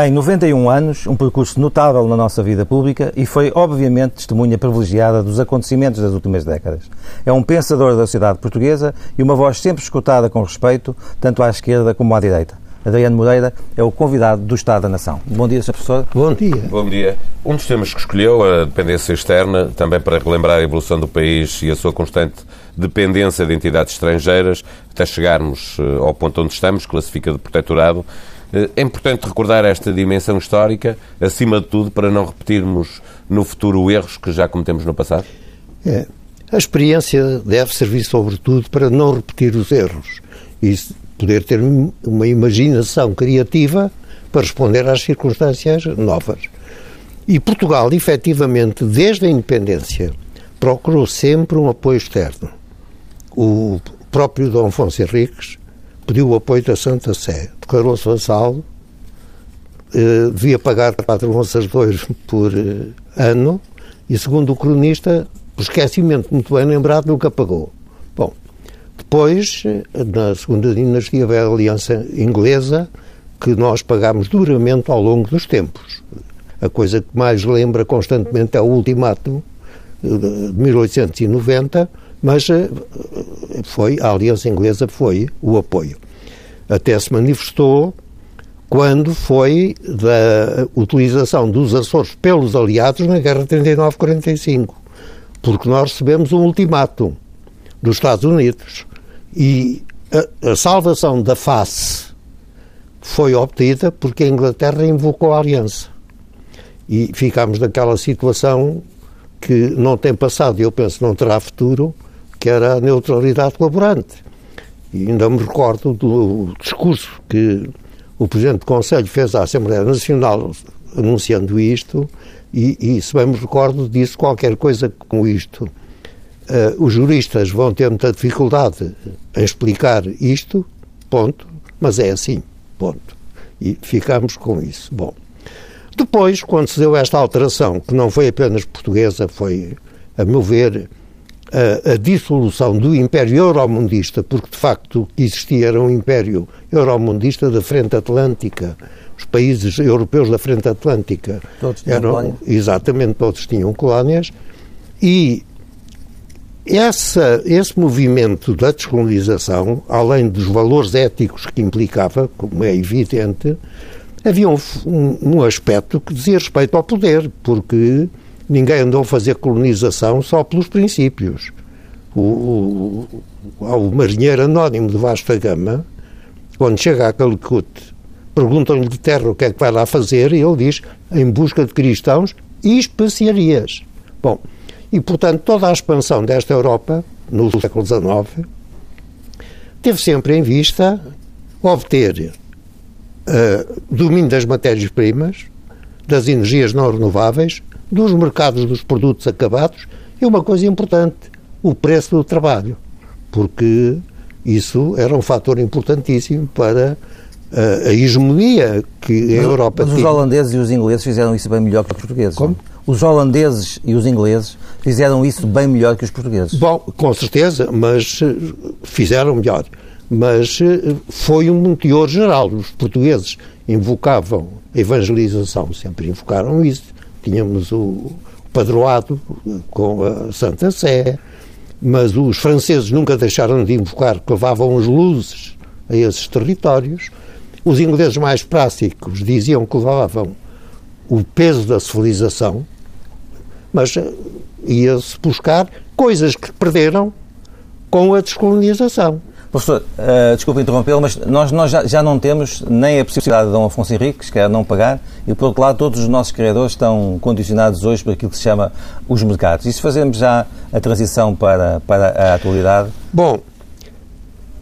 Tem 91 anos, um percurso notável na nossa vida pública e foi, obviamente, testemunha privilegiada dos acontecimentos das últimas décadas. É um pensador da sociedade portuguesa e uma voz sempre escutada com respeito, tanto à esquerda como à direita. Adriano Moreira é o convidado do Estado da Nação. Bom dia, Sr. Professor. Bom dia. Bom dia. Um dos temas que escolheu, a dependência externa, também para relembrar a evolução do país e a sua constante dependência de entidades estrangeiras, até chegarmos eh, ao ponto onde estamos, classifica de protetorado, é importante recordar esta dimensão histórica, acima de tudo, para não repetirmos no futuro erros que já cometemos no passado? É. A experiência deve servir, sobretudo, para não repetir os erros e poder ter uma imaginação criativa para responder às circunstâncias novas. E Portugal, efetivamente, desde a independência, procurou sempre um apoio externo. O próprio Dom Afonso Henriques pediu o apoio da Santa Sé, declarou-se vassalo, eh, devia pagar quatro onças de ouro por eh, ano e, segundo o cronista, por esquecimento muito bem lembrado, nunca pagou. Bom, depois, eh, na segunda dinastia, veio a aliança inglesa, que nós pagámos duramente ao longo dos tempos. A coisa que mais lembra constantemente é o ultimato de 1890, mas foi, a aliança inglesa foi o apoio. Até se manifestou quando foi da utilização dos Açores pelos aliados na Guerra 39-45, porque nós recebemos um ultimato dos Estados Unidos e a, a salvação da face foi obtida porque a Inglaterra invocou a aliança. E ficámos naquela situação que não tem passado e eu penso não terá futuro, que era a neutralidade colaborante. E ainda me recordo do discurso que o Presidente do Conselho fez à Assembleia Nacional anunciando isto, e, e se bem me recordo, disse qualquer coisa como isto. Uh, os juristas vão ter muita dificuldade em explicar isto, ponto, mas é assim, ponto. E ficamos com isso. Bom. Depois, quando se deu esta alteração, que não foi apenas portuguesa, foi, a meu ver, a, a, dissolução do Império Euromundista, porque de facto o que existia era um Império Euromundista da Frente Atlântica. Os países europeus da Frente Atlântica todos eram colónias. exatamente todos tinham colónias e essa, esse movimento da descolonização, além dos valores éticos que implicava, como é evidente, havia um, um, um aspecto que dizia respeito ao poder, porque ninguém andou a fazer colonização só pelos princípios. O, o, o marinheiro anónimo de vasta gama, quando chega a Calicut, perguntam-lhe de terra o que é que vai lá fazer, e ele diz, em busca de cristãos e especiarias. Bom, e portanto toda a expansão desta Europa, no século XIX, teve sempre em vista obter uh, domínio das matérias-primas, das energias não renováveis, dos mercados dos produtos acabados e uma coisa importante, o preço do trabalho, porque isso era um fator importantíssimo para a, a hegemonia que a mas, Europa mas tinha. os holandeses e os ingleses fizeram isso bem melhor que os portugueses. Como? Os holandeses e os ingleses fizeram isso bem melhor que os portugueses. Bom, com certeza, mas eh, fizeram melhor. Mas eh, foi um teor geral. Os portugueses invocavam a evangelização, sempre invocaram isso tínhamos o padroado com a Santa Sé, mas os franceses nunca deixaram de invocar que levavam as luzes a esses territórios. Os ingleses mais práticos diziam que levavam o peso da civilização, mas eh, ia-se buscar coisas que perderam com a descolonização. Professor, uh, desculpe interrompê-lo, mas nós, nós já, já, não temos nem a possibilidade de Dom Afonso Henriques, que é não pagar, e por outro lado todos os nossos criadores estão condicionados hoje por aquilo que se chama os mercados. E se fazemos já a transição para, para a atualidade? Bom,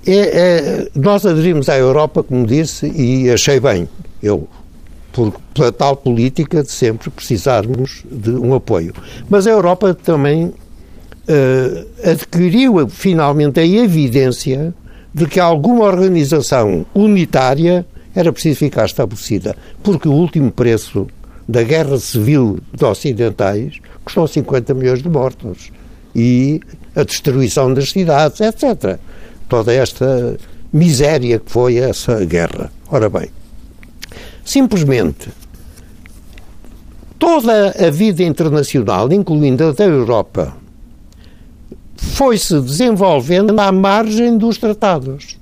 é, é, nós aderimos à Europa, como disse, e achei bem, eu, por, pela tal política de sempre precisarmos de um apoio. Mas a Europa também uh, adquiriu finalmente a evidência de que alguma organização unitária era preciso ficar estabelecida, porque o último preço da guerra civil dos ocidentais custou 50 milhões de mortos e a destruição das cidades, etc. Toda esta miséria que foi essa guerra. Ora bem, Simplesmente, toda a vida internacional, incluindo a da Europa, foi-se desenvolvendo à margem dos tratados.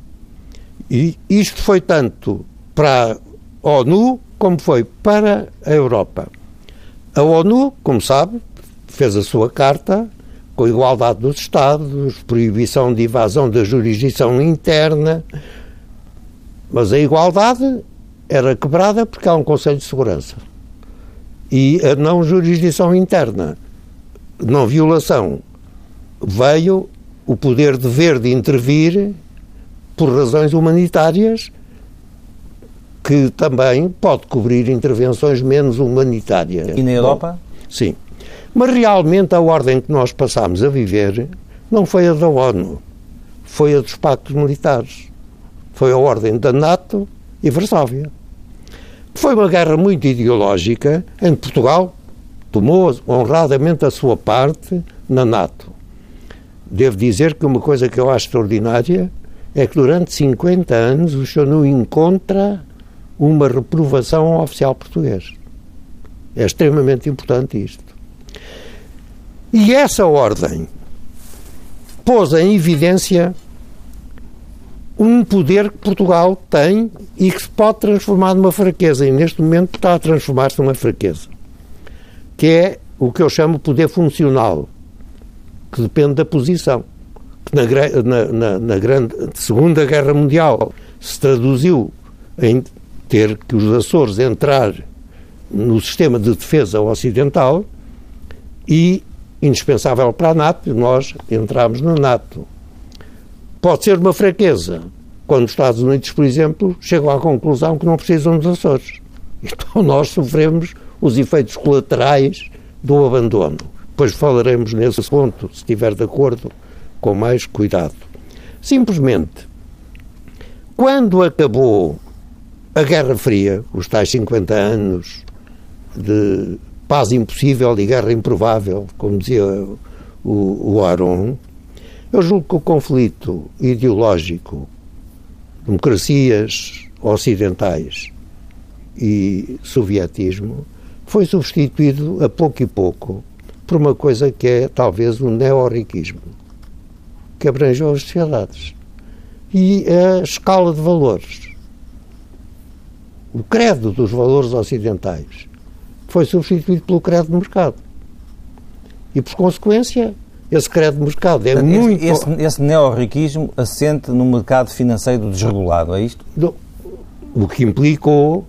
E isto foi tanto para a ONU como foi para a Europa. A ONU, como sabe, fez a sua carta com igualdade dos Estados, proibição de invasão da jurisdição interna, mas a igualdade era quebrada porque há um Conselho de Segurança. E a não jurisdição interna, não violação, veio o poder dever de intervir por razões humanitárias que também pode cobrir intervenções menos humanitárias. E na Europa? Bom, sim. Mas realmente a ordem que nós passámos a viver não foi a da ONU, foi a dos pactos militares. Foi a ordem da NATO e Varsóvia. Foi uma guerra muito ideológica em que Portugal tomou honradamente a sua parte na NATO. Devo dizer que uma coisa que eu acho extraordinária é que durante 50 anos o senhor não encontra uma reprovação oficial português. É extremamente importante isto. E essa ordem pôs em evidência um poder que Portugal tem e que se pode transformar numa fraqueza, e neste momento está a transformar-se numa fraqueza, que é o que eu chamo poder funcional, que depende da posição. Na, na, na, grande Segunda Guerra Mundial se traduziu em ter que os Açores entrar no sistema de defesa ocidental e indispensável para a NATO, nós entramos na NATO. Pode ser uma fraqueza quando os Estados Unidos, por exemplo, chegam à conclusão que não precisam dos Açores. Então nós sofremos os efeitos colaterais do abandono. Depois falaremos nesse ponto, se estiver de acordo, com mais cuidado. Simplesmente, quando acabou a Guerra Fria, os tais 50 anos de paz impossível e guerra improvável, como dizia o, o Aron, eu julgo que o conflito ideológico, democracias ocidentais e sovietismo, foi substituído a pouco e pouco por uma coisa que é talvez o neorriquismo, que abrange as sociedades. E a escala de valores, o credo dos valores ocidentais, foi substituído pelo credo do mercado. E, por consequência, esse credo de mercado é esse, muito. Esse, esse neorriquismo assente no mercado financeiro desregulado, é isto? O que implicou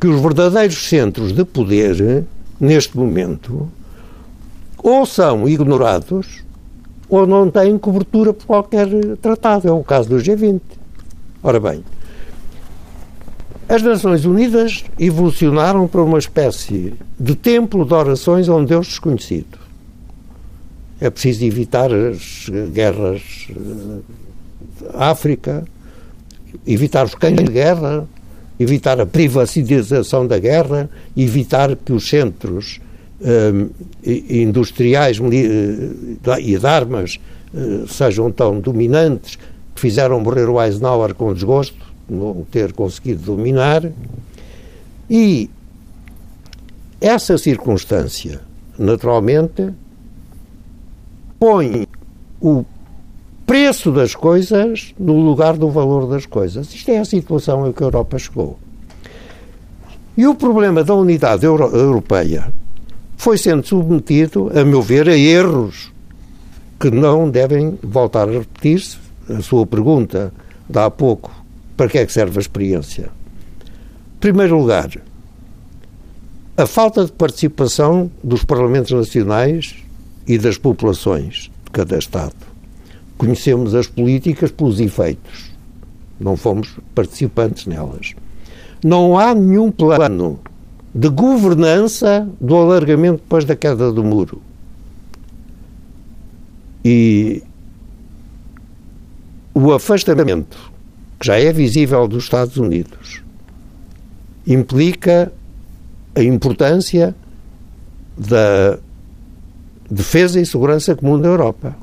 que os verdadeiros centros de poder, neste momento, ou são ignorados ou não têm cobertura por qualquer tratado. É o caso do G20. Ora bem, as Nações Unidas evolucionaram para uma espécie de templo de orações a um Deus desconhecido. É preciso evitar as guerras na África, evitar os cães de guerra, evitar a privatização da guerra, evitar que os centros um, industriais eh, e de armas uh, sejam tão dominantes que fizeram morrer o Eisenhower com desgosto não ter conseguido dominar. E essa circunstância, naturalmente, põe o preço das coisas no lugar do valor das coisas. Isto é a situação em que a Europa chegou. E o problema da unidade euro europeia foi sendo submetido, a meu ver, a erros que não devem voltar a repetir-se. A sua pergunta, dá há pouco, para que é que serve a experiência? Em primeiro lugar, a falta de participação dos parlamentos nacionais e das populações de cada Estado. Conhecemos as políticas pelos efeitos, não fomos participantes nelas. Não há nenhum plano de governança do alargamento depois da queda do muro. E o afastamento que já é visível dos Estados Unidos, implica a importância da defesa e segurança comum da Europa.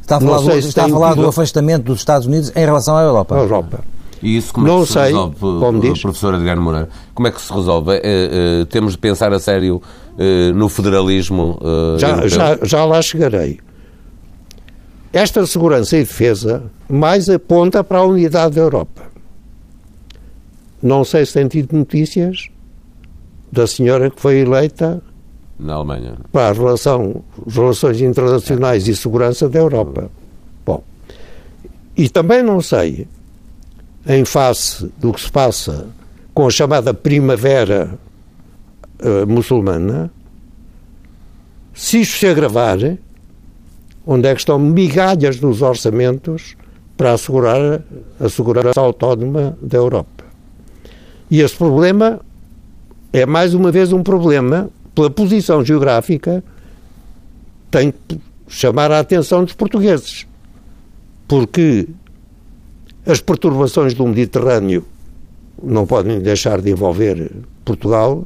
Está a falar, do, está a falar do afastamento dos Estados Unidos em relação à Europa. À Europa. E isso como não é que se sei, resolve, como diz? professor Adriano Moreira? Como é que se resolve? É, é, temos de pensar a sério no federalismo já, já, já lá chegarei. Esta segurança e defesa mais aponta para a unidade da Europa. Não sei se tem tido notícias da senhora que foi eleita na Alemanha para a relação, relações internacionais e segurança da Europa. Bom, e também não sei, em face do que se passa com a chamada primavera uh, muçulmana, se isto se agravar, onde é que estão migalhas dos orçamentos para assegurar a segurança autónoma da Europa. E esse problema é mais uma vez um problema pela posição geográfica tem que chamar a atenção dos portugueses. Porque as perturbações do Mediterrâneo não podem deixar de envolver Portugal.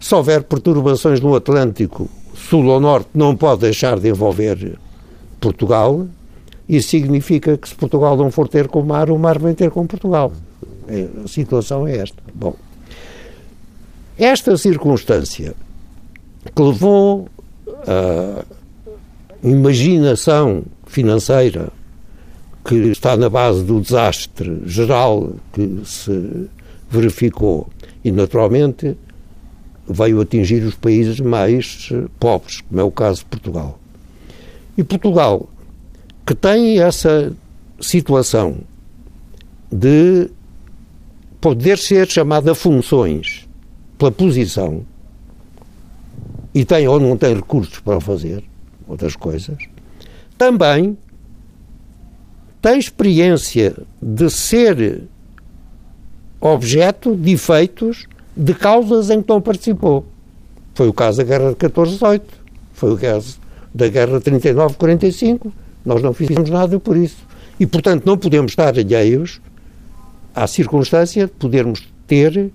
Se houver perturbações no Atlântico, sul ou norte, não pode deixar de envolver Portugal. Isso significa que se Portugal não for ter com o mar, o mar vem ter com Portugal. É, a situação é esta. Bom, esta circunstância que levou a imaginação financeira que está na base do desastre geral que se verificou e, naturalmente, veio atingir os países mais pobres, como é o caso de Portugal. E Portugal, que tem essa situação de poder ser chamada funções pela posição e tem ou não tem recursos para fazer, outras coisas, também tem experiência de ser objeto de efeitos de causas em que não participou. Foi o caso da Guerra de 14-18, foi o caso da Guerra de 39-45, nós não fizemos nada por isso. E, portanto, não podemos estar alheios à circunstância de podermos ter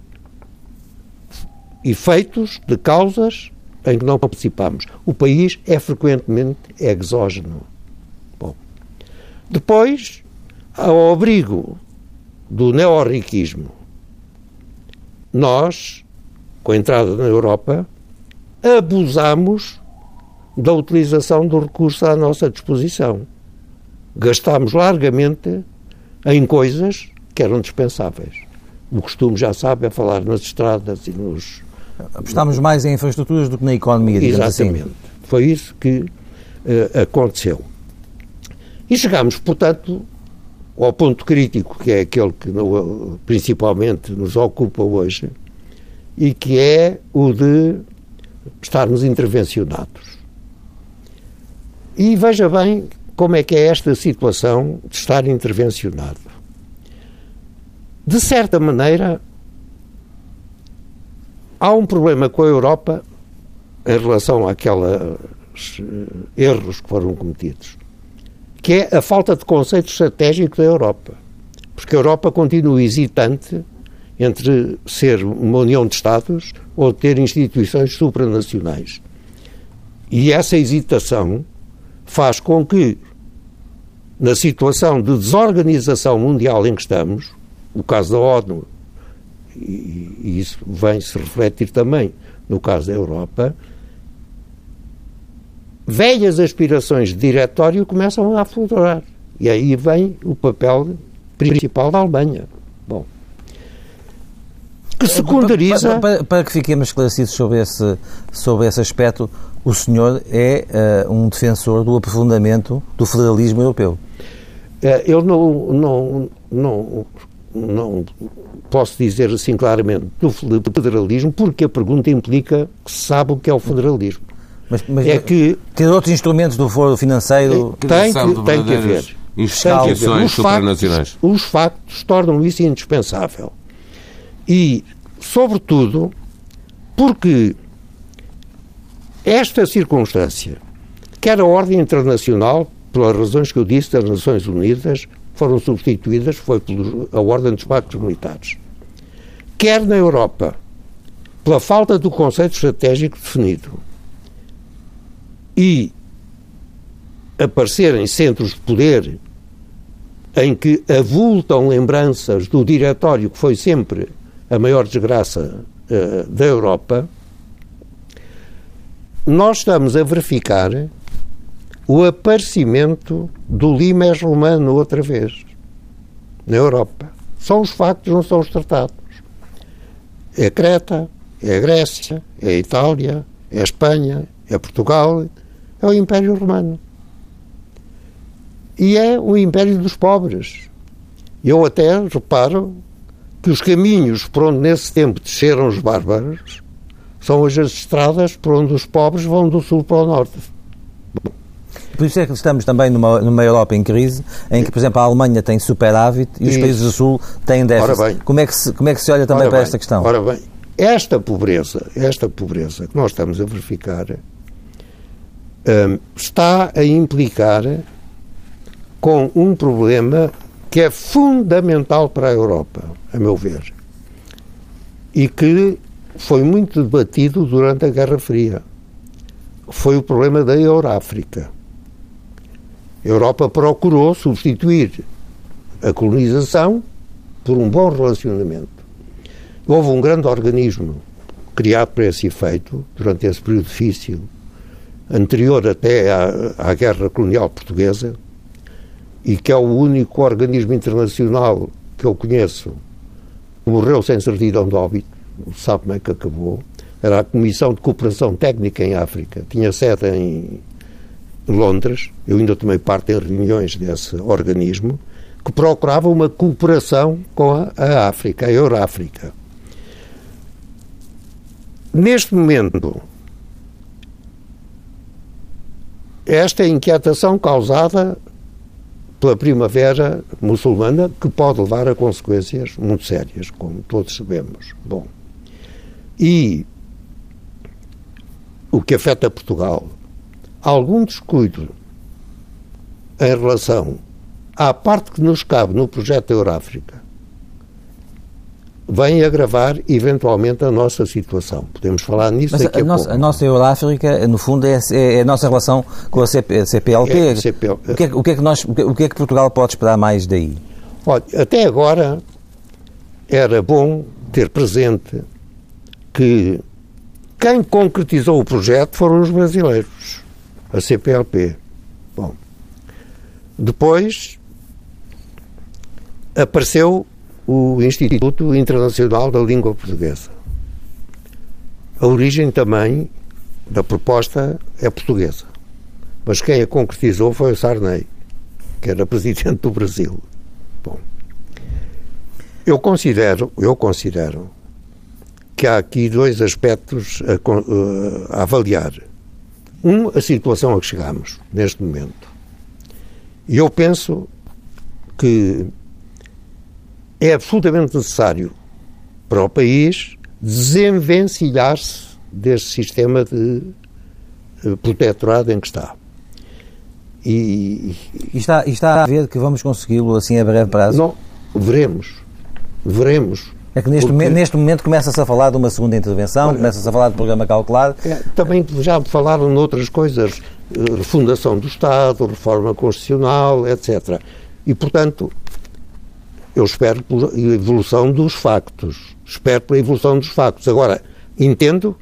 efeitos de causas em que não participamos. O país é frequentemente exógeno. Depois, ao abrigo do neorriquismo, nós, com a entrada na Europa, abusamos da utilização do recurso à nossa disposição. Gastámos largamente em coisas que eram dispensáveis. O costume, já sabe, é falar nas estradas e nos Apostámos mais em infraestruturas do que na economia, digamos assim. Exatamente. Assim. Foi isso que uh, aconteceu. E chegámos, portanto, ao ponto crítico, que é aquele que principalmente nos ocupa hoje, e que é o de estarmos intervencionados. E veja bem como é que é esta situação de estar intervencionado. De certa maneira, Há um problema com a Europa em relação àqueles eh, erros que foram cometidos, que é a falta de conceito estratégico da Europa. Porque a Europa continua hesitante entre ser uma união de Estados ou ter instituições supranacionais. E essa hesitação faz com que, na situação de desorganização mundial em que estamos, o caso da ONU e, e isso vem-se refletir também no caso da Europa, velhas aspirações de diretório começam a aflorar. E aí vem o papel principal da Alemanha. Bom. Que secundariza. Para, para, para, que fiquemos esclarecidos sobre esse, sobre esse aspecto, o senhor é uh, um defensor do aprofundamento do federalismo europeu. Uh, eu não, não, não não posso dizer assim claramente do federalismo, porque a pergunta implica que se sabe o que é o federalismo. Mas, mas é que ter outros instrumentos do foro financeiro tem que, tem que haver. Instituições supranacionais. Os factos tornam isso indispensável. E, sobretudo, porque esta circunstância, quer a ordem internacional, pelas razões que eu disse das Nações Unidas, foram substituídas foi pela Ordem dos Pactos Militares. Quer na Europa, pela falta do conceito estratégico definido e aparecerem centros de poder em que avultam lembranças do diretório que foi sempre a maior desgraça uh, da Europa, nós estamos a verificar o aparecimento do limes romano outra vez na Europa. São os factos, não são os tratados. É Creta, é Grécia, é Itália, é Espanha, é Portugal, é o Império Romano. E é o Império dos pobres. Eu até reparo que os caminhos por onde nesse tempo desceram os bárbaros são hoje as estradas por onde os pobres vão do sul para o norte. Por isso é que estamos também numa, numa Europa em crise, em que, por exemplo, a Alemanha tem superávit e os países do Sul têm déficit. Como é, que se, como é que se olha também ora para bem, esta questão? Ora bem, esta pobreza, esta pobreza que nós estamos a verificar está a implicar com um problema que é fundamental para a Europa, a meu ver, e que foi muito debatido durante a Guerra Fria. Foi o problema da Euráfrica. A Europa procurou substituir a colonização por um bom relacionamento. Houve um grande organismo criado para esse efeito, durante esse período difícil, anterior até à, à Guerra Colonial Portuguesa, e que é o único organismo internacional que eu conheço que morreu sem certidão de óbito, sabe como é que acabou, era a Comissão de Cooperação Técnica em África, tinha sede em Londres, eu ainda tomei parte em reuniões desse organismo, que procurava uma cooperação com a, a África, a Euráfrica. Neste momento, esta inquietação causada pela primavera muçulmana, que pode levar a consequências muito sérias, como todos sabemos. Bom, e o que afeta Portugal, algum descuido em relação à parte que nos cabe no projeto Euráfrica vem agravar eventualmente a nossa situação. Podemos falar nisso Mas daqui a, a, nossa, pouco. a nossa Euráfrica, no fundo, é, é a nossa relação com a, CP, CPLP. É, CPL. O, que é, o, que é que nós, o que é que Portugal pode esperar mais daí? Olha, até agora era bom ter presente que quem concretizou o projeto foram os brasileiros, a CPLP. Bom, depois apareceu o Instituto Internacional da Língua Portuguesa. A origem também da proposta é portuguesa, mas quem a concretizou foi o Sarney, que era presidente do Brasil. Bom, eu considero, eu considero que há aqui dois aspectos a, a avaliar. Um, a situação a que chegamos neste momento. E eu penso que é absolutamente necessário para o país desenvencilhar-se deste sistema de protetorado em que está. E, e, está, e está a ver que vamos consegui-lo assim a breve prazo? Não, veremos. Veremos. É que neste, porque... momento, neste momento começa-se a falar de uma segunda intervenção, começa-se a falar de programa calculado. É, também já falaram noutras coisas, refundação do Estado, reforma constitucional, etc. E, portanto, eu espero pela evolução dos factos. Espero pela evolução dos factos. Agora, entendo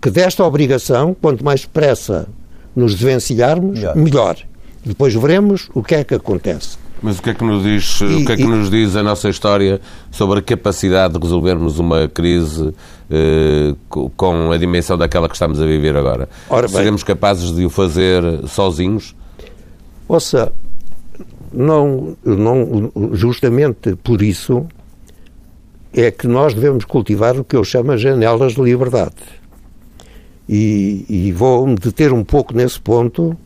que desta obrigação, quanto mais depressa nos desvencilharmos, melhor. melhor. Depois veremos o que é que acontece. Mas o que é que nos diz, e, o que é que e... nos diz a nossa história sobre a capacidade de resolvermos uma crise eh, com a dimensão daquela que estamos a viver agora? Ora Seremos capazes de o fazer sozinhos? Ouça, não, não, justamente por isso é que nós devemos cultivar o que eu chamo de janelas de liberdade. E, e vou-me deter um pouco nesse ponto,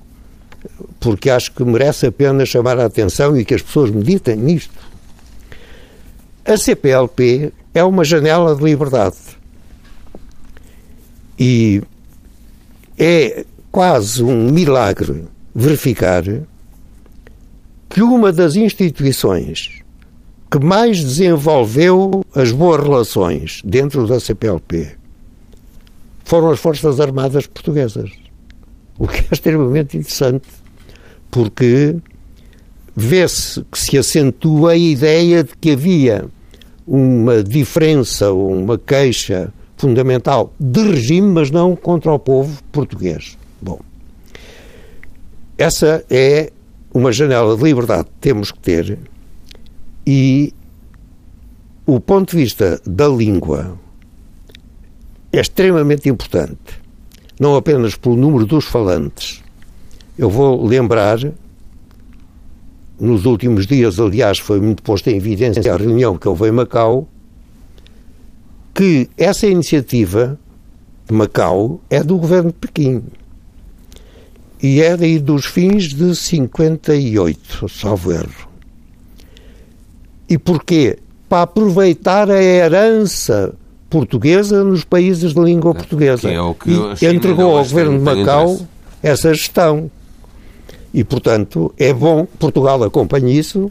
porque acho que merece a pena chamar a atenção e que as pessoas meditem nisto. A CPLP é uma janela de liberdade. E é quase um milagre verificar que uma das instituições que mais desenvolveu as boas relações dentro da CPLP foram as Forças Armadas Portuguesas. O que é extremamente interessante, porque vê-se que se acentua a ideia de que havia uma diferença uma queixa fundamental de regime, mas não contra o povo português. Bom, essa é uma janela de liberdade temos que ter e o ponto de vista da língua é extremamente importante, não apenas pelo número dos falantes. Eu vou lembrar, nos últimos dias, aliás, foi muito posta em evidência a reunião que houve em Macau, que essa iniciativa de Macau é do governo de Pequim. E é daí dos fins de 58, salvo erro. E porquê? Para aproveitar a herança portuguesa nos países de língua portuguesa. Que é o que e entregou ao governo de Macau essa gestão. E, portanto, é bom Portugal acompanhe isso,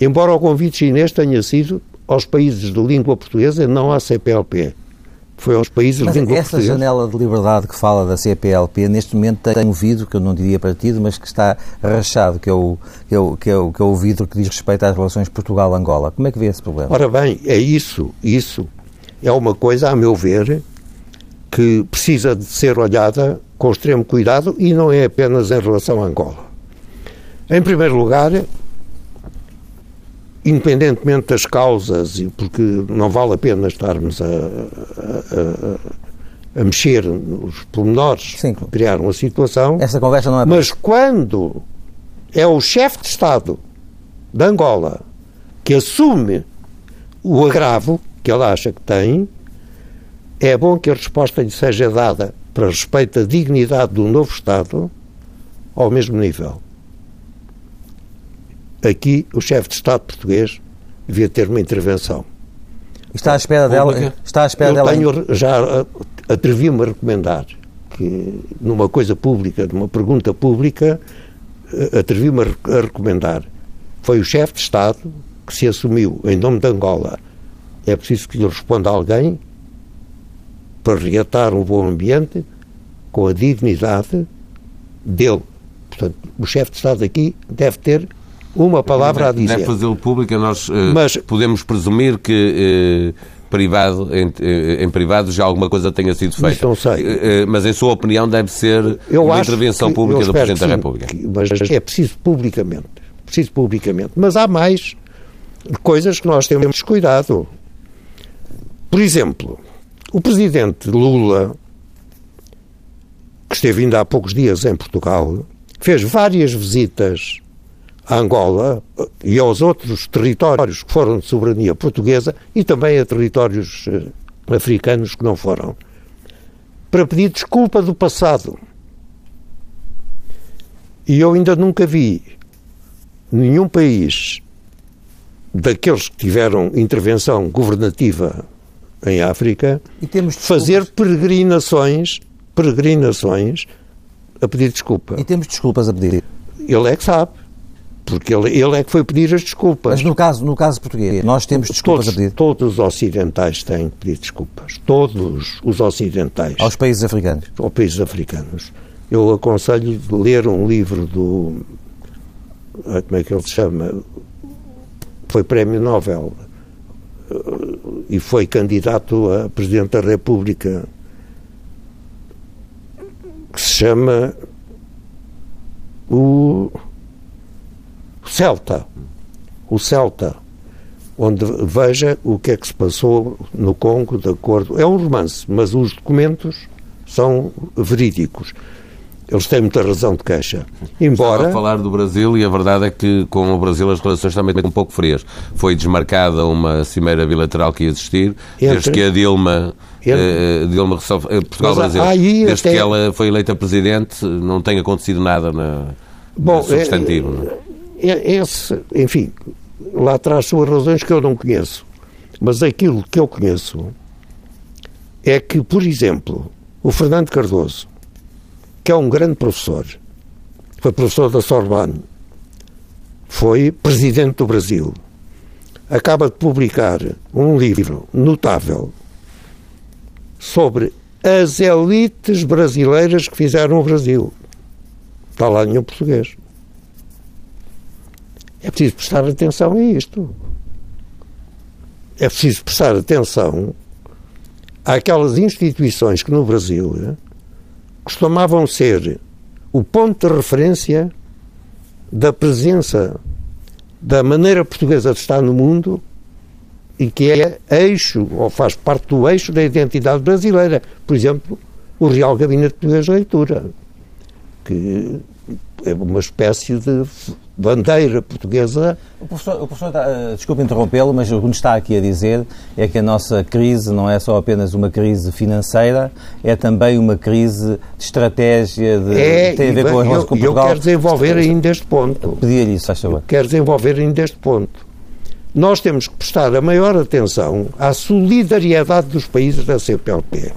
embora o convite chinês tenha sido aos países de língua portuguesa, não à CPLP. Foi aos países mas língua essa portuguesa. janela de liberdade que fala da CPLP, neste momento tem um vidro, que eu não diria partido, mas que está rachado, que é o, que é o, que é o, que é o vidro que diz respeito às relações Portugal-Angola. Como é que vê esse problema? Ora bem, é isso, isso é uma coisa, a meu ver, que precisa de ser olhada com extremo cuidado e não é apenas em relação a Angola. Em primeiro lugar, independentemente das causas, e porque não vale a pena estarmos a, a, a, a mexer nos pormenores Sim. que criaram a situação, Essa conversa não é. mas quando é o chefe de Estado de Angola que assume o agravo que ele acha que tem, é bom que a resposta lhe seja dada para respeito à dignidade do novo Estado ao mesmo nível. Aqui, o chefe de Estado português devia ter uma intervenção. Está à espera dela. Pública? Está à espera Eu dela. tenho, já ah, atrevi-me a recomendar que, numa coisa pública, numa pergunta pública, ah, atrevi-me a, re- a recomendar. Foi o chefe de Estado que se assumiu em nome de Angola. É preciso que lhe responda alguém para reatar um bom ambiente com a dignidade dele. Portanto, o chefe de Estado aqui deve ter uma palavra a Deve dizer. fazê-lo pública, nós eh, Mas- podemos presumir que eh, privado, em, eh, em privado já alguma coisa tenha sido feita. Isso não sei. Mas em sua opinião deve ser Eu uma intervenção que- pública do Presidente da sim, República. que- mas é preciso publicamente. Preciso publicamente. Mas há mais coisas que nós temos cuidado. Por exemplo, o Presidente Lula, que esteve ainda há poucos dias em Portugal, fez várias visitas a Angola eh, e aos outros territórios que foram de soberania portuguesa e também a territórios eh, africanos que não foram, para pedir desculpa do passado. E eu ainda nunca vi nenhum país daqueles que tiveram intervenção governativa em África E fazer peregrinações, peregrinações a pedir desculpa. E temos desculpas a pedir. Ele é que sabe, porque ele, ele é que foi pedir as desculpas. Mas no caso, no caso português, nós temos desculpas todos, a pedir todos os ocidentais têm que pedir desculpas. Todos os ocidentais aos países africanos. aos países africanos. Eu aconselho de ler um livro do. Como é que ele se chama? Foi Prémio Nobel eh, e foi candidato a Presidente da República, que se chama o Celta. O Celta. Onde veja o que é que se passou no Congo, de acordo. É um romance, mas os documentos são verídicos. Eles têm muita razão de queixa. Estava Embora. a falar do Brasil e a verdade é que com o Brasil as relações também estão um pouco frias. Foi desmarcada uma cimeira bilateral que ia existir, desde Entre- que a Dilma, Entre- eh, Dilma Rousseff- eh, Portugal-Brasil, desde até- que ela foi eleita Presidente, não tem acontecido nada na, Bom, substantivo. não é? É- Esse, enfim, lá traz suas razões que eu não conheço. Mas aquilo que eu conheço é que, por exemplo, o Fernando Cardoso, que é um grande professor, foi professor da Sorbonne, foi presidente do Brasil, acaba de publicar um livro notável sobre as elites brasileiras que fizeram o Brasil. Está lá nenhum português. É preciso prestar atenção a isto. É preciso prestar atenção àquelas instituições que no Brasil eh, costumavam ser o ponto de referência da presença da maneira portuguesa de estar no mundo e que é eixo, ou faz parte do eixo da identidade brasileira. Por exemplo, o Real Gabinete Português de Leitura, que é uma espécie de bandeira portuguesa. O professor, o professor uh, desculpe interrompê-lo, mas o que nos está aqui a dizer é que a nossa crise não é só apenas uma crise financeira, é também uma crise de estratégia, de, é, tem a ver com, eu, com Portugal. Eu quero desenvolver ainda este ponto. Pedia-lhe isso, faz favor. Quero desenvolver ainda este ponto. Nós temos que prestar a maior atenção à solidariedade dos países da CPLP.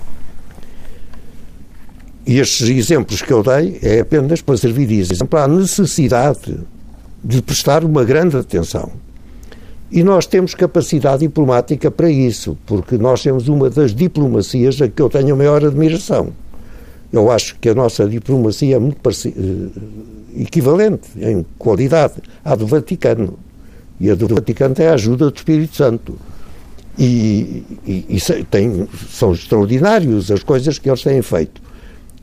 E estes exemplos que eu dei é apenas para servir de exemplo à necessidade de prestar uma grande atenção. E nós temos capacidade diplomática para isso, porque nós temos uma das diplomacias a que eu tenho a maior admiração. Eu acho que a nossa diplomacia é muito eh, equivalente em qualidade à do Vaticano. E a do Vaticano tem a ajuda do Espírito Santo. E, e, e tem, são extraordinários as coisas que eles têm feito.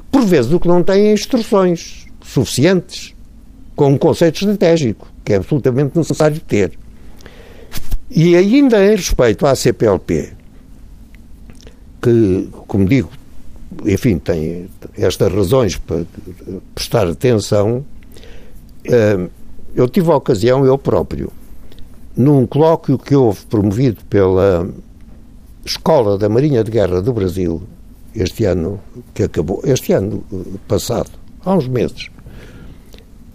Por vezes o que não têm é instruções suficientes com um conceito estratégico, que é absolutamente necessário ter. E ainda em respeito à CPLP, que, como digo, enfim, tem estas razões para prestar atenção, eh, eu tive a ocasião, eu próprio, num colóquio que houve promovido pela Escola da Marinha de Guerra do Brasil, este ano que acabou, este ano passado, há uns meses,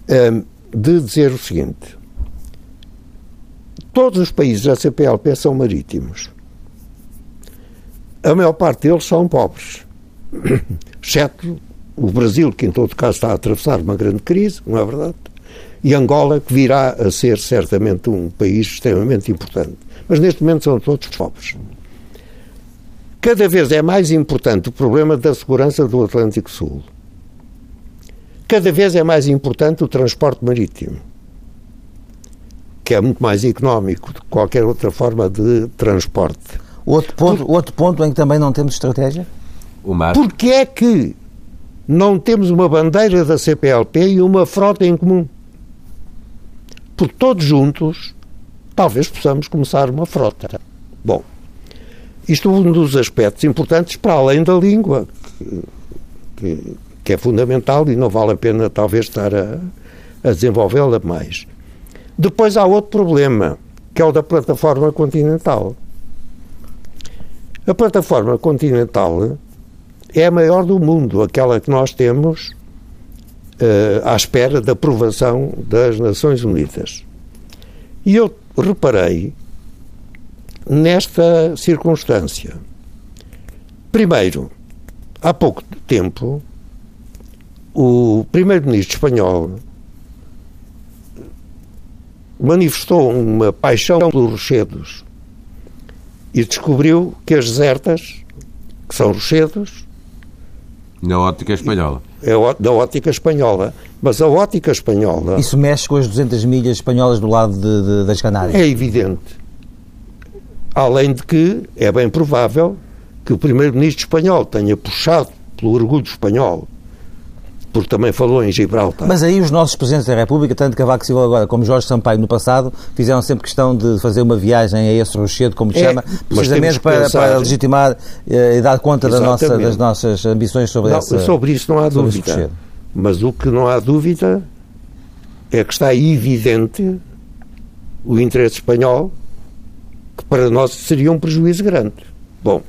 de dizer o seguinte: todos os países da CPLP são marítimos. A maior parte deles são pobres, exceto o Brasil, que em todo caso está a atravessar uma grande crise, não é verdade? E Angola, que virá a ser certamente um país extremamente importante. Mas neste momento são todos pobres. Cada vez é mais importante o problema da segurança do Atlântico Sul. Cada vez é mais importante o transporte marítimo, que é muito mais económico do que qualquer outra forma de transporte. Outro ponto, Por... outro ponto em que também não temos estratégia? O mar. Porque é que não temos uma bandeira da CPLP e uma frota em comum? Porque todos juntos, talvez possamos começar uma frota. Bom, isto é um dos aspectos importantes para além da língua, que, que que é fundamental e não vale a pena talvez estar a, a desenvolvê-la mais. Depois há outro problema, que é o da plataforma continental. A plataforma continental é a maior do mundo, aquela que nós temos uh, à espera da aprovação das Nações Unidas. E eu reparei nesta circunstância. Primeiro, há pouco tempo, o primeiro-ministro espanhol manifestou uma paixão pelos rochedos e descobriu que as desertas, que são rochedos... Na ótica espanhola. É da ótica espanhola. Mas a ótica espanhola... Isso mexe com as 200 milhas espanholas do lado de, de, das Canárias? É evidente. Além de que é bem provável que o primeiro-ministro espanhol tenha puxado pelo orgulho espanhol porque também falou em Gibraltar. Mas aí os nossos Presidentes da República, tanto Cavaco Silva agora como Jorge Sampaio no passado, fizeram sempre questão de fazer uma viagem a esse rochedo, como é, chama, precisamente para, pensar... para, legitimar eh, e dar conta da nossa, das nossas ambições sobre não, essa Sobre isso não há dúvida. Mas o que não há dúvida é que está evidente o interesse espanhol, que para nós seria um prejuízo grande. Bom,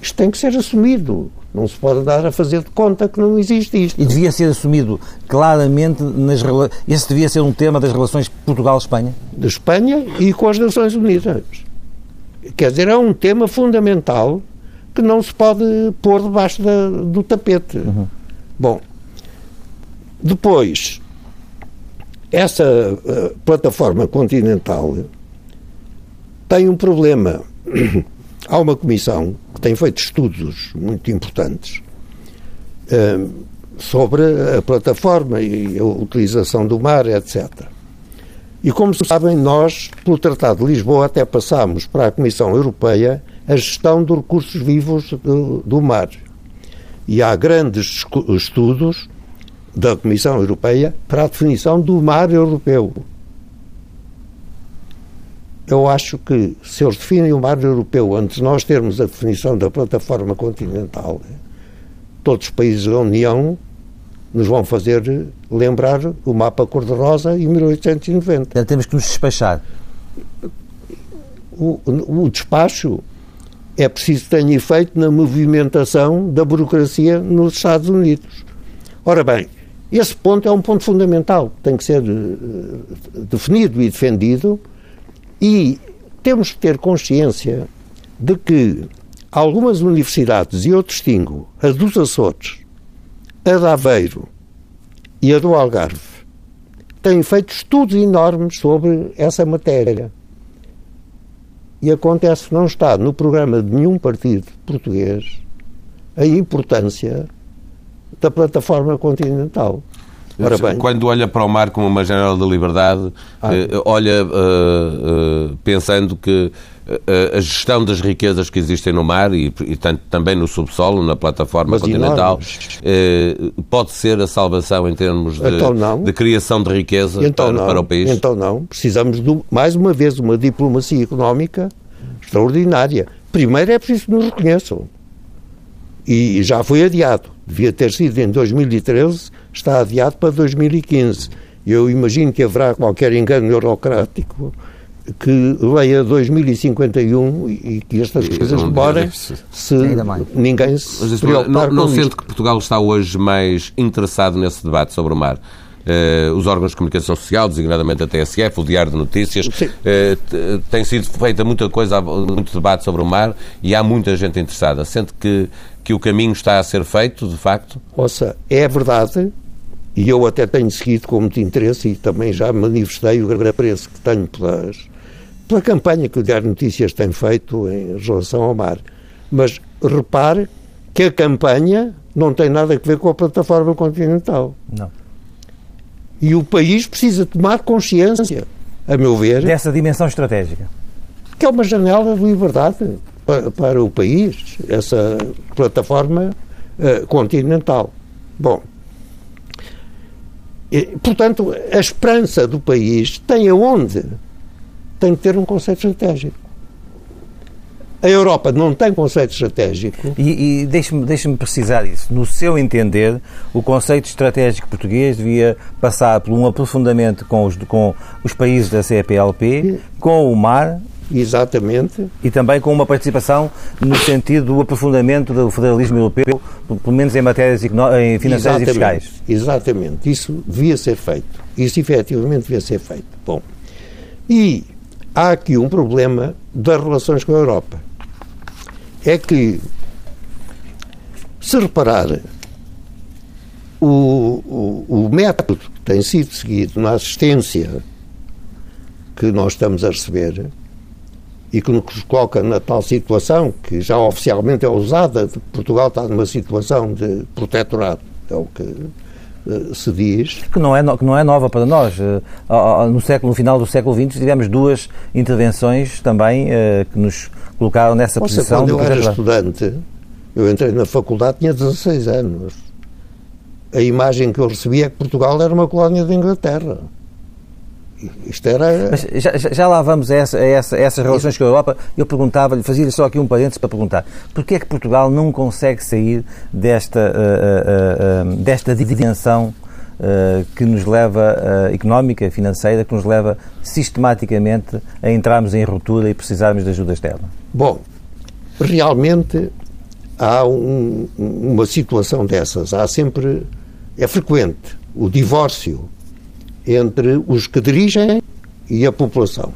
isto tem que ser assumido. Não se pode dar a fazer de conta que não existe isto. E devia ser assumido claramente nas esse devia ser um tema das relações Portugal-Espanha? De Espanha e com as Nações Unidas. Quer dizer, é um tema fundamental que não se pode pôr debaixo da, do tapete. Uhum. Bom, depois, essa uh, plataforma continental tem um problema. Há uma comissão que tem feito estudos muito importantes uh, sobre a plataforma e a utilização do mar, etc. E como sabem, nós, pelo Tratado de Lisboa, até passámos para a Comissão Europeia a gestão dos recursos vivos do, do mar. E há grandes estudos da Comissão Europeia para a definição do mar europeu. Eu acho que se eles definem o mar europeu antes de nós termos a definição da plataforma continental, todos os países da União nos vão fazer lembrar o mapa cor-de-rosa em 1890. Então temos que nos despachar. O, o despacho é preciso que tenha efeito na movimentação da burocracia nos Estados Unidos. Ora bem, esse ponto é um ponto fundamental, tem que ser uh, definido e defendido e temos que ter consciência de que algumas universidades, e eu distingo a dos Açores, a de Aveiro e a do Algarve, têm feito estudos enormes sobre essa matéria. E acontece que não está no programa de nenhum partido português a importância da plataforma continental. Ora bem, Quando olha para o mar como uma janela da liberdade, ah. eh, olha uh, uh, pensando que a gestão das riquezas que existem no mar e, e tanto, também no subsolo, na plataforma Mas continental, pode ser a salvação em termos de, então de criação de riqueza então para, para, o país? Então não. Precisamos, de, mais uma vez, de uma diplomacia económica extraordinária. Primeiro é preciso que nos reconheçam. E já foi adiado. Devia ter sido em 2013 está adiado para 2015. Eu imagino que haverá qualquer engano eurocrático que leia 2051 e que estas coisas demorem se ninguém se Mas, preocupar não, não sente que Portugal está hoje mais interessado nesse debate sobre o mar? Uh, os órgãos de comunicação social, designadamente a TSF, o Diário de Notícias, uh, tem sido feita muita coisa, muito debate sobre o mar e há muita gente interessada. Sente que, que o caminho está a ser feito, de facto? Ouça, é verdade, e eu até tenho seguido com muito interesse e também já manifestei o grande apreço que tenho pelas, pela campanha que o Diário de Notícias tem feito em relação ao mar. Mas repare que a campanha não tem nada a ver com a plataforma continental. Não. E o país precisa tomar consciência, a meu ver. Dessa dimensão estratégica. Que é uma janela de liberdade para, para o país, essa plataforma uh, continental. Bom, e, portanto, a esperança do país tem aonde? Tem que ter um conceito estratégico. A Europa não tem conceito estratégico. E, e deixe-me deixe precisar isso. No seu entender, o conceito estratégico português devia passar por um aprofundamento com os, com os países da CPLP, com o mar Exatamente. E também com uma participação no sentido do aprofundamento do federalismo europeu, pelo menos em matérias em financeiras e fiscais. Exatamente. Isso devia ser feito. Isso efetivamente devia ser feito. Bom. E há aqui um problema das relações com a Europa é que, se reparar, o, o, o método que tem sido seguido na assistência que nós estamos a receber e que nos coloca na tal situação que já oficialmente é usada, Portugal está numa situação de protetorado, é o que se diz. Que não, é no, que não é nova para nós. Uh, no, século, no final do século XX tivemos duas intervenções também uh, que nos colocaram nessa posição. Quando eu era estudante, eu entrei na faculdade, tinha 16 anos. A imagem que eu recebia é que Portugal era uma colónia da Inglaterra. Isto era. Mas já, já lá vamos a, essa, a, essa, a essas relações com a Europa. Eu perguntava-lhe, fazia só aqui um parênteses para perguntar: porquê é que Portugal não consegue sair desta, uh, uh, uh, desta dimensão que nos leva, económica, financeira, que nos leva sistematicamente a entrarmos em ruptura e precisarmos de ajuda externa? Bom, realmente há um, uma situação dessas. Há sempre. É frequente o divórcio entre os que dirigem e a população.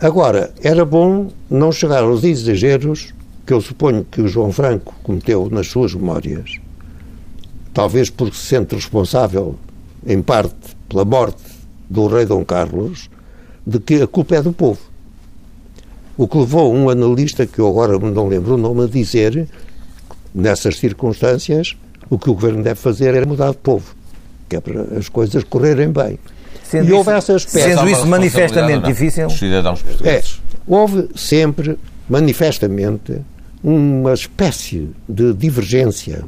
Agora, era bom não chegar aos exageros que eu suponho que o João Franco cometeu nas suas memórias, talvez porque se sente responsável, em parte, pela morte do rei Dom Carlos, de que a culpa é do povo. O que levou um analista, que eu agora não lembro o nome, a dizer, nessas circunstâncias, o que o governo deve fazer é mudar de povo, que é para as coisas correrem bem. Sendo e houve isso- essa espécie. Sendo isso manifestamente difícil. Os cidadãos É, portugueses. houve sempre, manifestamente, uma espécie de divergência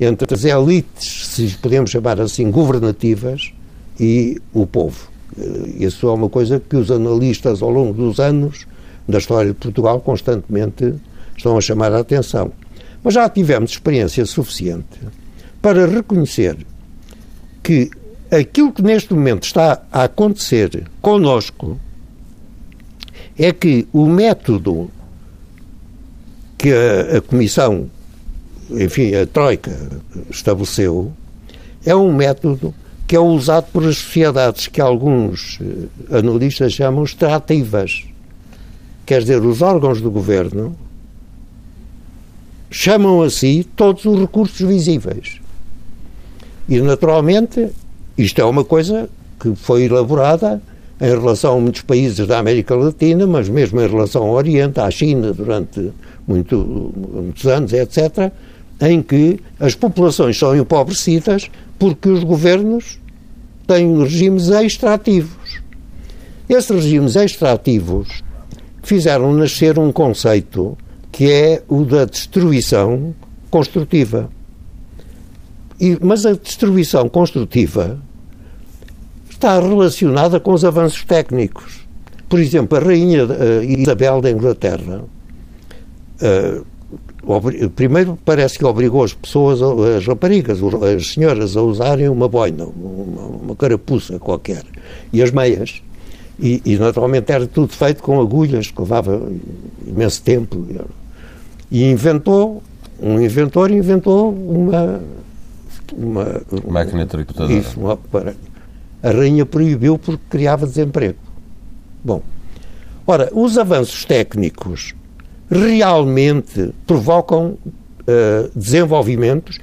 entre as elites, se podemos chamar assim, governativas e o povo. Eh, Isso é uma coisa que os analistas, ao longo dos anos da história de Portugal, constantemente estão a chamar a atenção. Mas já tivemos experiência suficiente para reconhecer que aquilo que neste momento está a acontecer connosco é que o método que a, a Comissão, enfim, a Troika estabeleceu, é um método que é usado por as sociedades que alguns eh, analistas chamam extrativas. Quer dizer, os órgãos do governo chamam a si todos os recursos visíveis. E, naturalmente, isto é uma coisa que foi elaborada em relação a muitos países da América Latina, mas mesmo em relação ao Oriente, à China, durante muito, muitos anos, etc., em que as populações são empobrecidas porque os governos têm regimes extrativos. Esses regimes extrativos fizeram nascer um conceito que é o da destruição construtiva. E- mas a destruição construtiva está relacionada com os avanços técnicos. Por exemplo, a Rainha eh, Isabel da Inglaterra, obri- primeiro parece que obrigou as pessoas, as raparigas, as senhoras, a usarem uma boina, uma, uma carapuça qualquer, e as meias. E, e, naturalmente era tudo feito com agulhas, que levava imenso tempo. E inventou, um inventor inventou uma. Uma Máquina tricotadora. isso, um aparelho. A rainha proibiu porque criava desemprego. Bom, ora, os avanços técnicos realmente provocam eh, desenvolvimentos,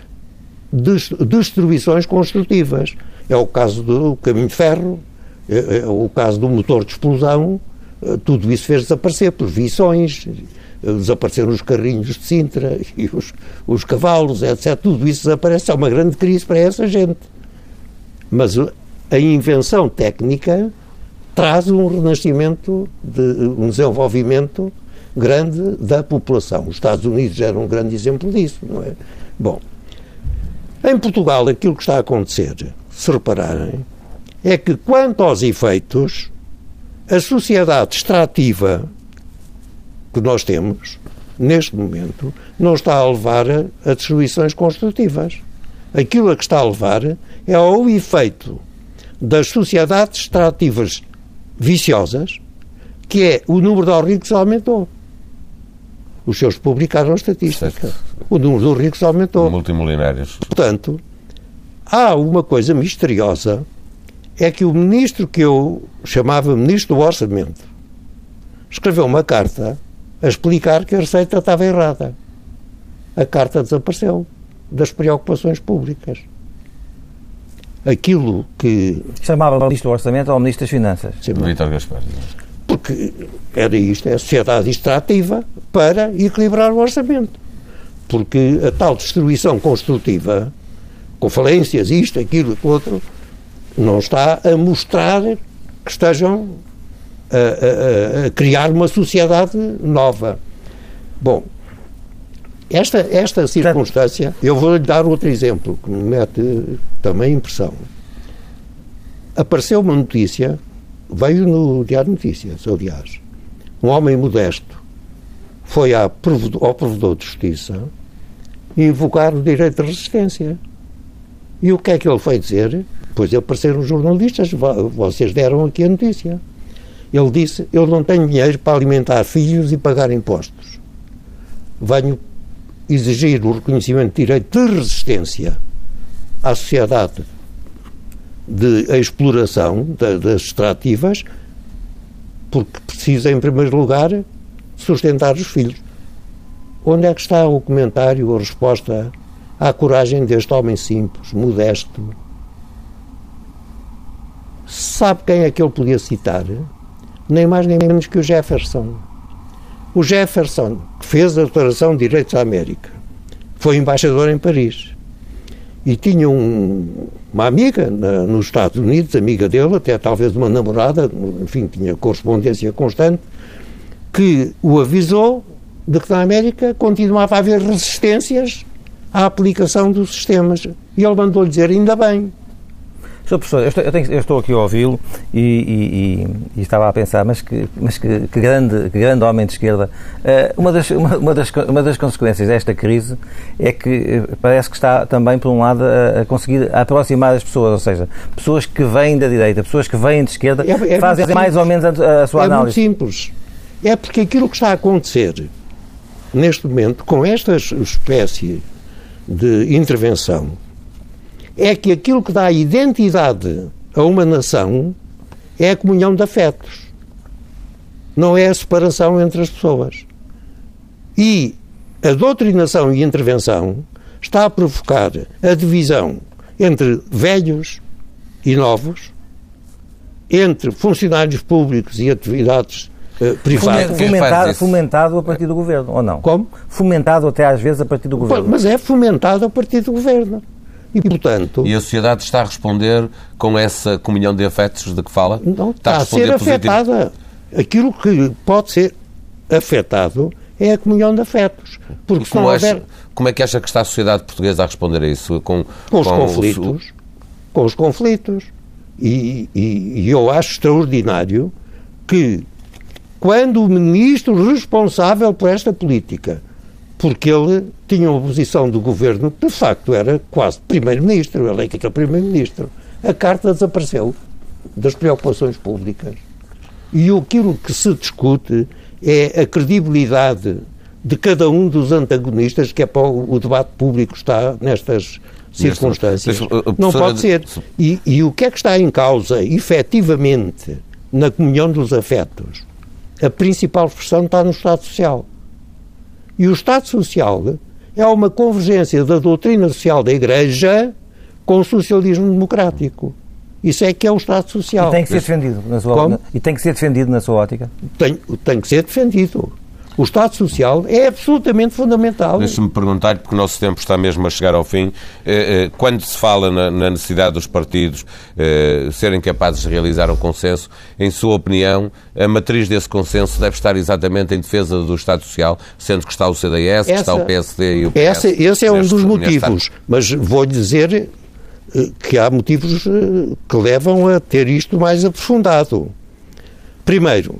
dest- destruições construtivas. É o caso do caminho de ferro, é, é o caso do motor de explosão, eh, tudo isso fez desaparecer por vições, eh, desapareceram os carrinhos de Sintra e os, os cavalos, etc. Tudo isso desaparece. É uma grande crise para essa gente. Mas a invenção técnica traz um renascimento, de, um desenvolvimento grande da população. Os Estados Unidos eram um grande exemplo disso, não é? Bom, em Portugal aquilo que está a acontecer, se repararem, é que quanto aos efeitos, a sociedade extrativa que nós temos, neste momento, não está a levar a, destruições construtivas. Aquilo a que está a levar é ao efeito das sociedades extrativas viciosas, que é o número de ricos aumentou. Os seus publicaram a estatística. O número dos ricos aumentou. Multimilionários. Portanto, há uma coisa misteriosa, é que o ministro que eu chamava ministro do Orçamento escreveu uma carta a explicar que a receita estava errada. A carta desapareceu das preocupações públicas. Aquilo que. Chamava o Ministro do Orçamento ao Ministro das Finanças. Vítor Gaspar. Porque era isto, é a sociedade extrativa para equilibrar o orçamento. Porque a tal destruição construtiva, com falências, isto, aquilo, aquilo outro, não está a mostrar que estejam a, a- a criar uma sociedade nova. Bom, esta, esta circunstância, eu vou-lhe dar outro exemplo que me mete também impressão. Apareceu uma notícia, veio no Diário de Notícias, aliás, um homem modesto foi ao provedor de justiça invocar o direito de resistência. E o que é que ele foi dizer? Pois apareceram os jornalistas, vo- vocês deram aqui a notícia. Ele disse: Eu não tenho dinheiro para alimentar filhos e pagar impostos. Venho exigir o reconhecimento de direito de resistência à sociedade de exploração da- das extrativas, porque precisa, em primeiro lugar, sustentar os filhos. Onde é que está o comentário, a resposta à coragem deste homem simples, modesto? Sabe quem é que ele podia citar? Nem mais nem menos que o Jefferson. O Jefferson, que fez a Declaração de Direitos da América, foi embaixador em Paris. e tinha um, uma amiga na, nos Estados Unidos, amiga dele, até talvez uma namorada, enfim, tinha correspondência constante, que o avisou de que na América continuava a haver resistências à aplicação dos sistemas. E ele mandou-lhe dizer, ainda bem, Sr. Professor, eu estou, eu, tenho, eu estou, aqui a ouvi-lo e, e, e, estava a pensar, mas que, mas que, que grande, que grande homem de esquerda. Uh, uma, das, uma, uma, das, uma das consequências desta crise é que eh, parece que está também, por um lado, a, a conseguir aproximar as pessoas, ou seja, pessoas que vêm da direita, pessoas que vêm de esquerda, é, é fazem mais ou menos a, a sua é análise. É muito simples. É porque aquilo que está a acontecer neste momento, com esta espécie de intervenção, é que aquilo que dá identidade a uma nação é a comunhão de afetos. Não é a separação entre as pessoas. E a doutrinação e intervenção está a provocar a divisão entre velhos e novos, entre funcionários públicos e atividades uh, privadas. Fomentado, fomentado a partir do governo, ou não? Como? Fomentado até às vezes a partir do governo. Mas é fomentado a partir do governo. E, portanto... E a sociedade está a responder com essa comunhão de afetos de que fala? Não, está, está a, ser positivo. afetada. Aquilo que pode ser afetado é a comunhão de afetos. Porque não houver... como é que acha que está a sociedade portuguesa a responder a isso? Com, com os com conflitos. O... Com os conflitos. E, e, e eu acho extraordinário que quando o ministro responsável por esta política porque ele tinha uma posição do governo que, de facto, era quase primeiro-ministro, ele é que é primeiro-ministro. A carta desapareceu das preocupações públicas. E aquilo que se discute é a credibilidade de cada um dos antagonistas, que é para o, debate público está nestas circunstâncias. Não pode ser. E, e o que é que está em causa, efetivamente, na comunhão dos afetos? A principal expressão está no Estado Social. E o Estado Social é uma convergência da doutrina social da Igreja com o socialismo democrático. Isso é que é o Estado Social. E tem que ser defendido na sua, Como? e tem que ser defendido na sua ótica? Tem, tem que ser defendido. O Estado Social é absolutamente fundamental. Deixe-me perguntar, porque o nosso tempo está mesmo a chegar ao fim, eh, eh, quando se fala na necessidade dos partidos eh, serem capazes de realizar um consenso, em sua opinião, a matriz desse consenso deve estar exatamente em defesa do Estado Social, sendo que está o CDS, essa, que está o PSD e o PS. Essa, esse é um dos motivos, mas vou-lhe dizer que há motivos que levam a ter isto mais aprofundado. Primeiro,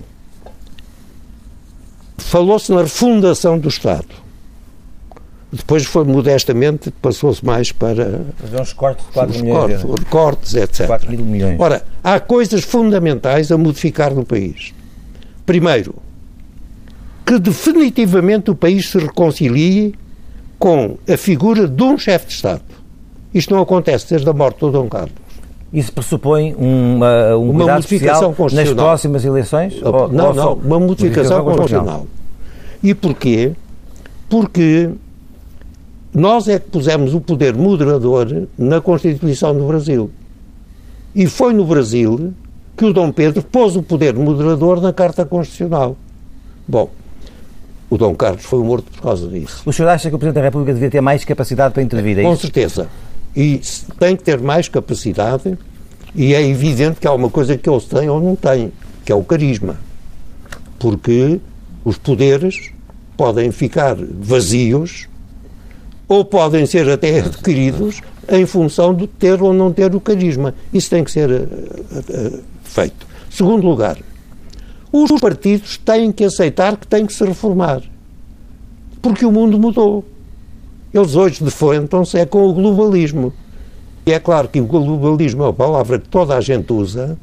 falou-se na refundação do Estado. Depois foi modestamente, passou-se mais para. Fazer uns cortes de 4 milhões. Cortes, cortes, etc. 4 mil milhões. Ora, há coisas fundamentais a modificar no país. Primeiro, que definitivamente o país se reconcilie com a figura de um chefe de Estado. Isto não acontece desde a morte do Dom Carlos. Isso pressupõe uma, um uma modificação constitucional nas próximas eleições? Não, ou, não, ou não, uma modificação, modificação constitucional. E porquê? Porque nós é que pusemos o poder moderador na Constituição do Brasil. E foi no Brasil que o Dom Pedro pôs o poder moderador na Carta Constitucional. Bom, o Dom Carlos foi morto por causa disso. O senhor acha que o Presidente da República devia ter mais capacidade para intervir? É Com certeza. E tem que ter mais capacidade, e é evidente que há uma coisa que eles têm ou não têm, que é o carisma. Porque os poderes podem ficar vazios ou podem ser até adquiridos em função de ter ou não ter o carisma. Isso tem que ser uh, uh, feito. Segundo lugar, os partidos têm que aceitar que têm que se reformar. Porque o mundo mudou. Eles hoje defrontam-se é com o globalismo. E é claro que o globalismo é uma palavra que toda a gente usa,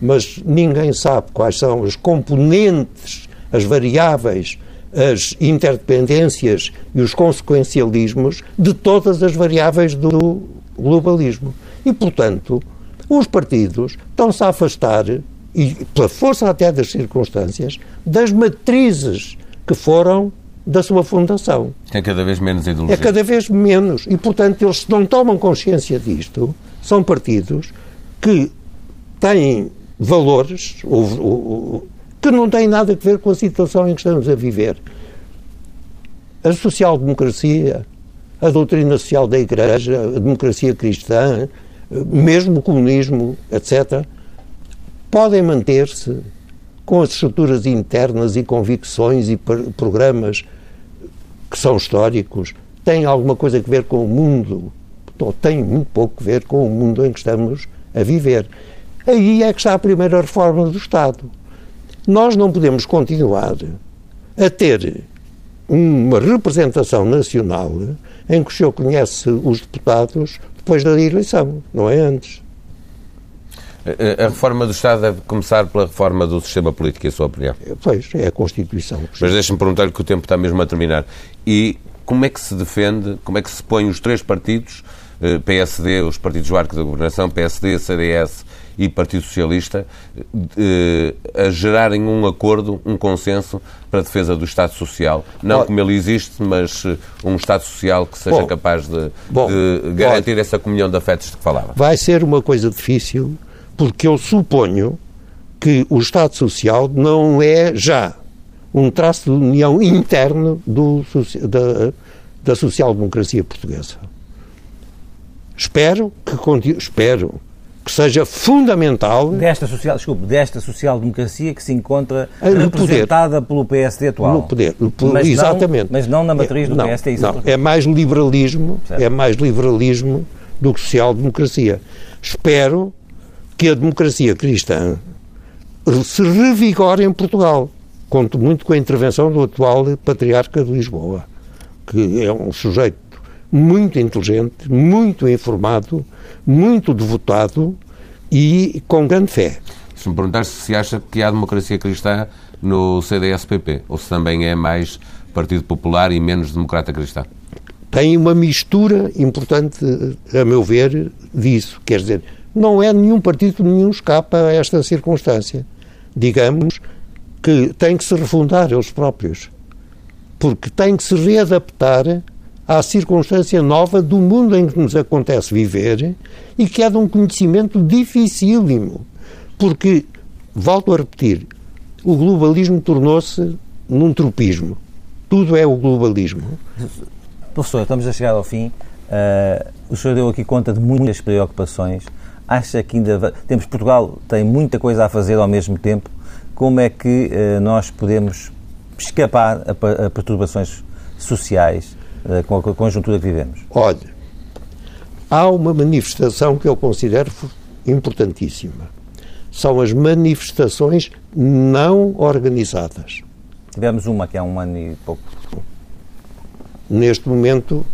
mas ninguém sabe quais são as componentes, as variáveis, as interdependências e os consequencialismos de todas as variáveis do globalismo. E, portanto, os partidos estão-se a afastar, e pela força até das circunstâncias, das matrizes que foram da sua fundação. É cada vez menos ideologia. É cada vez menos. E, portanto, eles não tomam consciência disto. São partidos que têm valores ou, ou, que não têm nada a ver com a situação em que estamos a viver. A social-democracia, a doutrina social da Igreja, a democracia cristã, mesmo o comunismo, etc., podem manter-se com as estruturas internas e convicções e programas que são históricos, têm alguma coisa a ver com o mundo, ou têm muito pouco a ver com o mundo em que estamos a viver. Aí é que está a primeira reforma do Estado. Nós não podemos continuar a ter uma representação nacional em que o senhor conhece os deputados depois da eleição, não é antes. A reforma do Estado deve começar pela reforma do sistema político, é a sua opinião? Pois, é a Constituição. Mas deixe-me perguntar-lhe que o tempo está mesmo a terminar. E como é que se defende, como é que se põem os três partidos, eh, PSD, os partidos do arco da governação, PSD, CDS e Partido Socialista, eh, a gerarem um acordo, um consenso para a defesa do Estado Social? Não como ele existe, mas eh, um Estado Social que seja bom, capaz de, bom, de garantir essa comunhão de afetos de que falava. Vai ser uma coisa difícil porque eu suponho que o Estado Social não é já um traço de união interno do, da, da social-democracia portuguesa. Espero que espero que seja fundamental desta social, desculpe, desta social-democracia que se encontra no representada poder. pelo PSD atual. No poder, no, mas exatamente. Não, mas não na matriz do não, PSD. Isso não, é mais liberalismo, certo. é mais liberalismo do que social-democracia. Espero que a democracia cristã se revigore em Portugal. Conto muito com a intervenção do atual Patriarca de Lisboa, que é um sujeito muito inteligente, muito informado, muito devotado e com grande fé. Se me perguntar se acha que há democracia cristã no CDS-PP, ou se também é mais Partido Popular e menos democrata cristã? Tem uma mistura importante, a meu ver, disso. Quer dizer, não é nenhum partido, nenhum escapa a esta circunstância. Digamos que tem que se refundar eles próprios, porque tem que se readaptar à circunstância nova do mundo em que nos acontece viver e que é de um conhecimento dificílimo. Porque, volto a repetir, o globalismo tornou-se num tropismo. Tudo é o globalismo. Professor, estamos a chegar ao fim. Uh, o senhor deu aqui conta de muitas preocupações Acha que ainda temos Portugal tem muita coisa a fazer ao mesmo tempo? Como é que uh, nós podemos escapar a, a perturbações sociais uh, com a conjuntura que vivemos? Olha, há uma manifestação que eu considero importantíssima. São as manifestações não organizadas. Tivemos uma que há um ano e pouco. Neste momento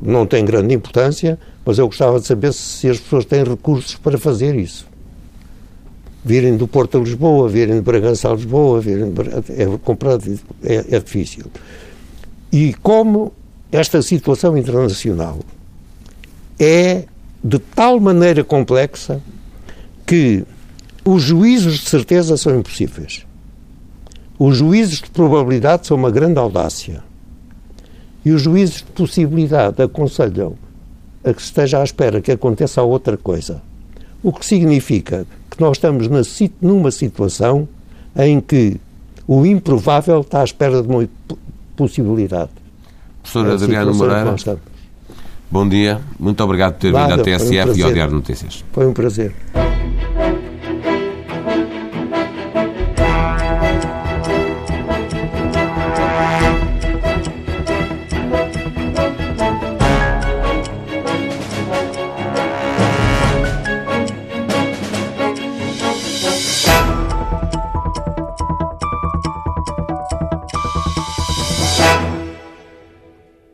não tem grande importância, mas eu gostava de saber se as pessoas têm recursos para fazer isso. Virem do Porto a Lisboa, virem de Bragança a Lisboa, virem de... é comprado, é, é difícil. E como esta situação internacional é de tal maneira complexa que os juízos de certeza são impossíveis. Os juízos de probabilidade são uma grande audácia. E os juízes de possibilidade aconselham a que esteja à espera que aconteça outra coisa. O que significa que nós estamos na, numa situação em que o improvável está à espera de uma possibilidade. Professor é Adriano Moreira, bom dia. Muito obrigado por ter vindo à TSF um e ao Diário Notícias. Foi um prazer.